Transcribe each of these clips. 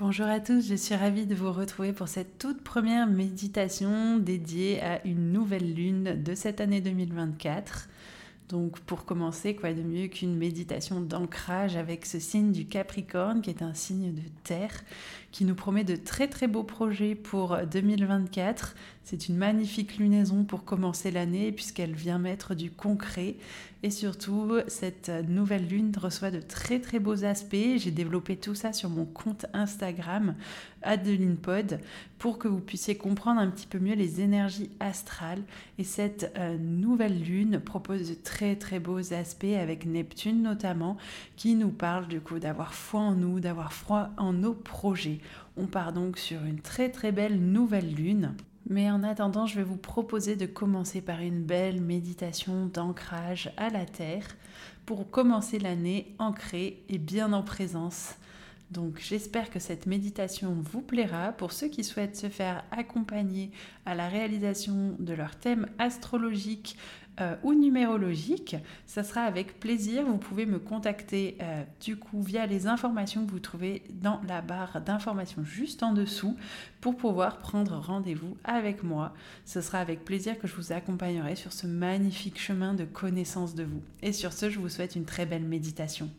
Bonjour à tous, je suis ravie de vous retrouver pour cette toute première méditation dédiée à une nouvelle lune de cette année 2024. Donc pour commencer, quoi de mieux qu'une méditation d'ancrage avec ce signe du Capricorne qui est un signe de terre qui nous promet de très très beaux projets pour 2024. C'est une magnifique lunaison pour commencer l'année puisqu'elle vient mettre du concret et surtout cette nouvelle lune reçoit de très très beaux aspects. J'ai développé tout ça sur mon compte Instagram AdelinePod pour que vous puissiez comprendre un petit peu mieux les énergies astrales et cette euh, nouvelle lune propose de très très beaux aspects avec Neptune notamment qui nous parle du coup d'avoir foi en nous, d'avoir foi en nos projets. On part donc sur une très très belle nouvelle lune. Mais en attendant, je vais vous proposer de commencer par une belle méditation d'ancrage à la Terre pour commencer l'année ancrée et bien en présence. Donc j'espère que cette méditation vous plaira. Pour ceux qui souhaitent se faire accompagner à la réalisation de leur thème astrologique euh, ou numérologique, ça sera avec plaisir. Vous pouvez me contacter euh, du coup via les informations que vous trouvez dans la barre d'informations juste en dessous pour pouvoir prendre rendez-vous avec moi. Ce sera avec plaisir que je vous accompagnerai sur ce magnifique chemin de connaissance de vous. Et sur ce, je vous souhaite une très belle méditation.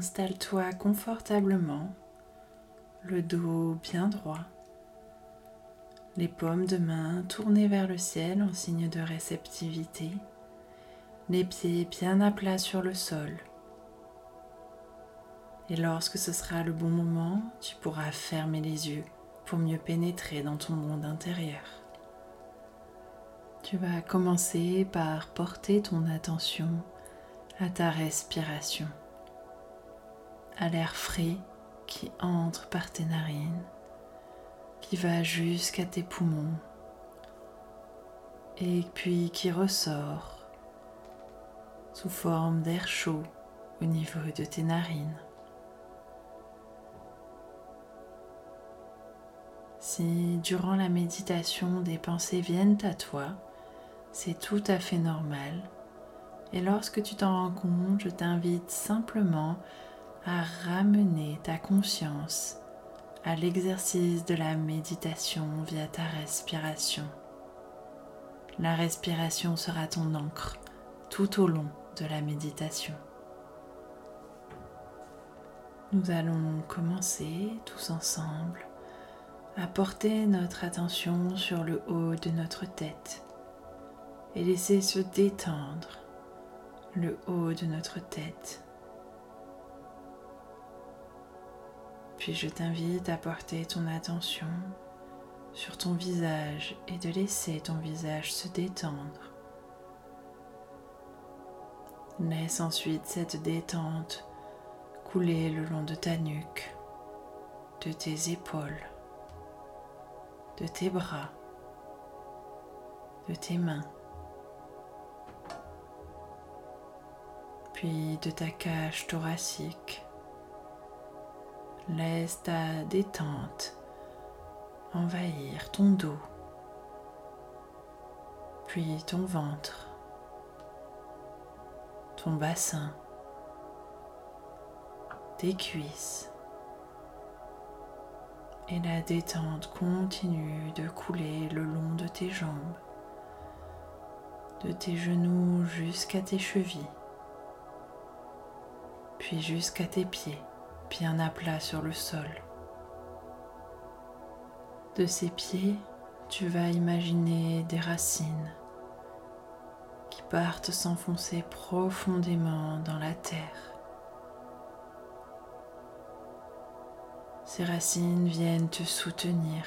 Installe-toi confortablement, le dos bien droit, les paumes de main tournées vers le ciel en signe de réceptivité, les pieds bien à plat sur le sol. Et lorsque ce sera le bon moment, tu pourras fermer les yeux pour mieux pénétrer dans ton monde intérieur. Tu vas commencer par porter ton attention à ta respiration à l'air frais qui entre par tes narines, qui va jusqu'à tes poumons et puis qui ressort sous forme d'air chaud au niveau de tes narines. Si durant la méditation des pensées viennent à toi, c'est tout à fait normal. Et lorsque tu t'en rends compte, je t'invite simplement à ramener ta conscience à l'exercice de la méditation via ta respiration. La respiration sera ton encre tout au long de la méditation. Nous allons commencer tous ensemble à porter notre attention sur le haut de notre tête et laisser se détendre le haut de notre tête Puis je t'invite à porter ton attention sur ton visage et de laisser ton visage se détendre. Laisse ensuite cette détente couler le long de ta nuque, de tes épaules, de tes bras, de tes mains, puis de ta cage thoracique Laisse ta détente envahir ton dos, puis ton ventre, ton bassin, tes cuisses. Et la détente continue de couler le long de tes jambes, de tes genoux jusqu'à tes chevilles, puis jusqu'à tes pieds bien à plat sur le sol. De ses pieds, tu vas imaginer des racines qui partent s'enfoncer profondément dans la terre. Ces racines viennent te soutenir,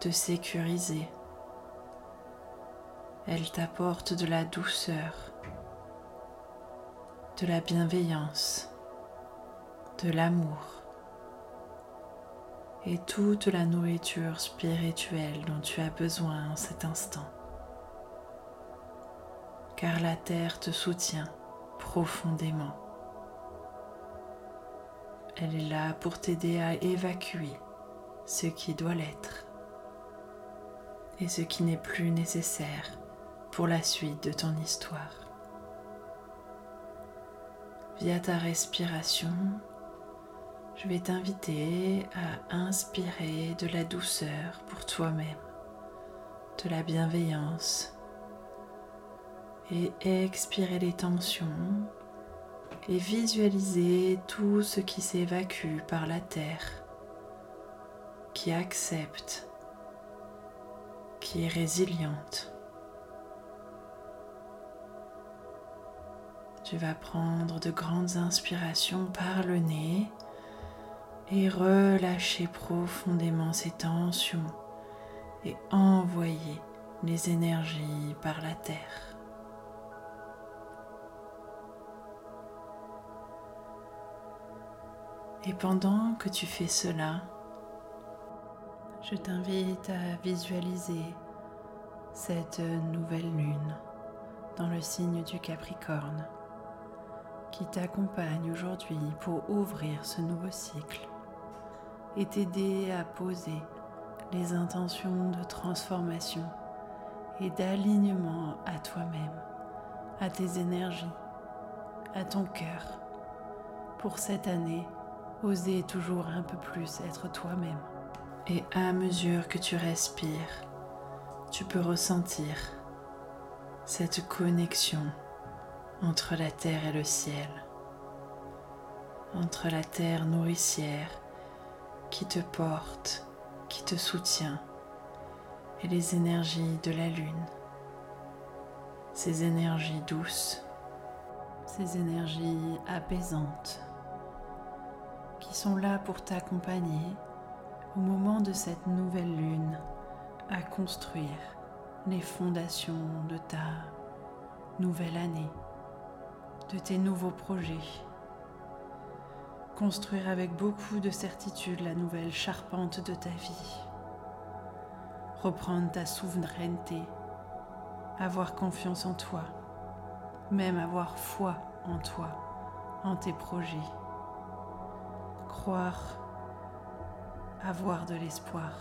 te sécuriser. Elles t'apportent de la douceur, de la bienveillance, de l'amour et toute la nourriture spirituelle dont tu as besoin en cet instant. Car la terre te soutient profondément. Elle est là pour t'aider à évacuer ce qui doit l'être et ce qui n'est plus nécessaire pour la suite de ton histoire. Via ta respiration, je vais t'inviter à inspirer de la douceur pour toi-même, de la bienveillance et expirer les tensions et visualiser tout ce qui s'évacue par la terre, qui accepte, qui est résiliente. Tu vas prendre de grandes inspirations par le nez et relâcher profondément ces tensions et envoyer les énergies par la terre. Et pendant que tu fais cela, je t'invite à visualiser cette nouvelle lune dans le signe du Capricorne qui t'accompagne aujourd'hui pour ouvrir ce nouveau cycle et t'aider à poser les intentions de transformation et d'alignement à toi-même, à tes énergies, à ton cœur, pour cette année, oser toujours un peu plus être toi-même. Et à mesure que tu respires, tu peux ressentir cette connexion entre la terre et le ciel, entre la terre nourricière qui te porte, qui te soutient, et les énergies de la lune, ces énergies douces, ces énergies apaisantes qui sont là pour t'accompagner au moment de cette nouvelle lune à construire les fondations de ta nouvelle année, de tes nouveaux projets. Construire avec beaucoup de certitude la nouvelle charpente de ta vie, reprendre ta souveraineté, avoir confiance en toi, même avoir foi en toi, en tes projets, croire, avoir de l'espoir.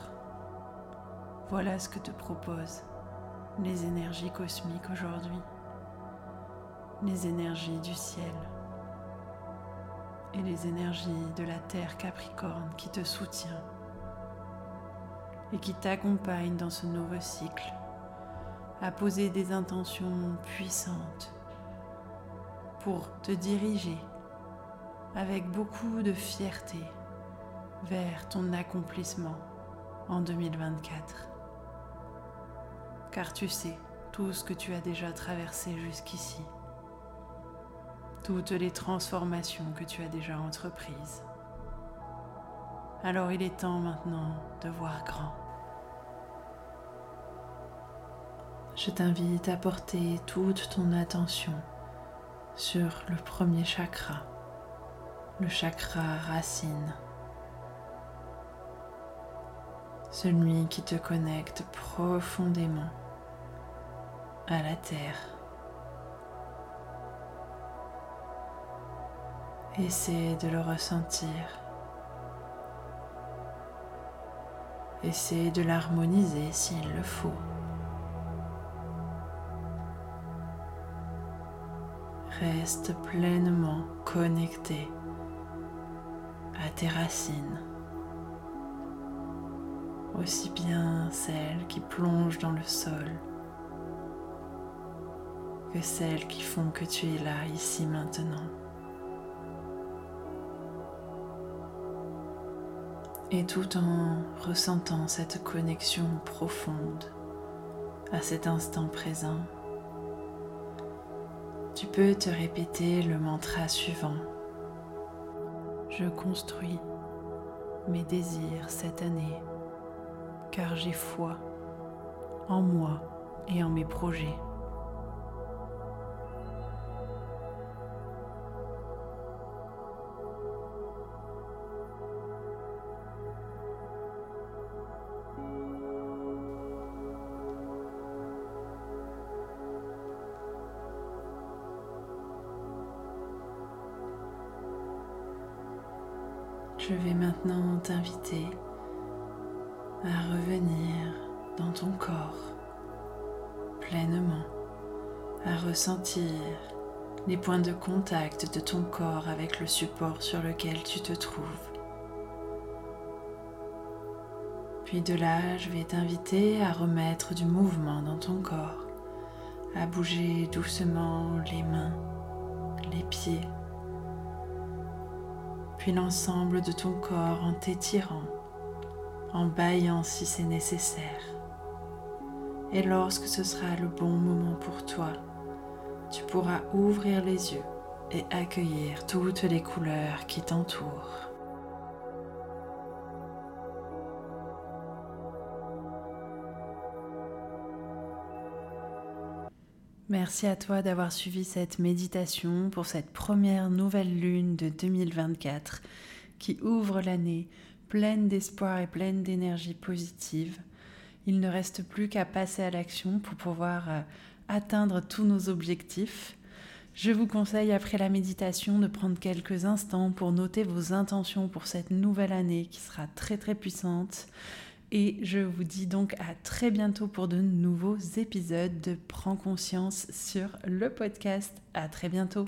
Voilà ce que te proposent les énergies cosmiques aujourd'hui, les énergies du ciel et les énergies de la Terre Capricorne qui te soutient et qui t'accompagne dans ce nouveau cycle à poser des intentions puissantes pour te diriger avec beaucoup de fierté vers ton accomplissement en 2024. Car tu sais tout ce que tu as déjà traversé jusqu'ici toutes les transformations que tu as déjà entreprises. Alors il est temps maintenant de voir grand. Je t'invite à porter toute ton attention sur le premier chakra, le chakra racine, celui qui te connecte profondément à la terre. Essaie de le ressentir. Essaie de l'harmoniser s'il le faut. Reste pleinement connecté à tes racines, aussi bien celles qui plongent dans le sol que celles qui font que tu es là, ici, maintenant. Et tout en ressentant cette connexion profonde à cet instant présent, tu peux te répéter le mantra suivant. Je construis mes désirs cette année car j'ai foi en moi et en mes projets. Je vais maintenant t'inviter à revenir dans ton corps pleinement, à ressentir les points de contact de ton corps avec le support sur lequel tu te trouves. Puis de là, je vais t'inviter à remettre du mouvement dans ton corps, à bouger doucement les mains, les pieds, l'ensemble de ton corps en t'étirant, en baillant si c'est nécessaire. Et lorsque ce sera le bon moment pour toi, tu pourras ouvrir les yeux et accueillir toutes les couleurs qui t'entourent. Merci à toi d'avoir suivi cette méditation pour cette première nouvelle lune de 2024 qui ouvre l'année pleine d'espoir et pleine d'énergie positive. Il ne reste plus qu'à passer à l'action pour pouvoir euh, atteindre tous nos objectifs. Je vous conseille après la méditation de prendre quelques instants pour noter vos intentions pour cette nouvelle année qui sera très très puissante. Et je vous dis donc à très bientôt pour de nouveaux épisodes de Prends conscience sur le podcast. À très bientôt.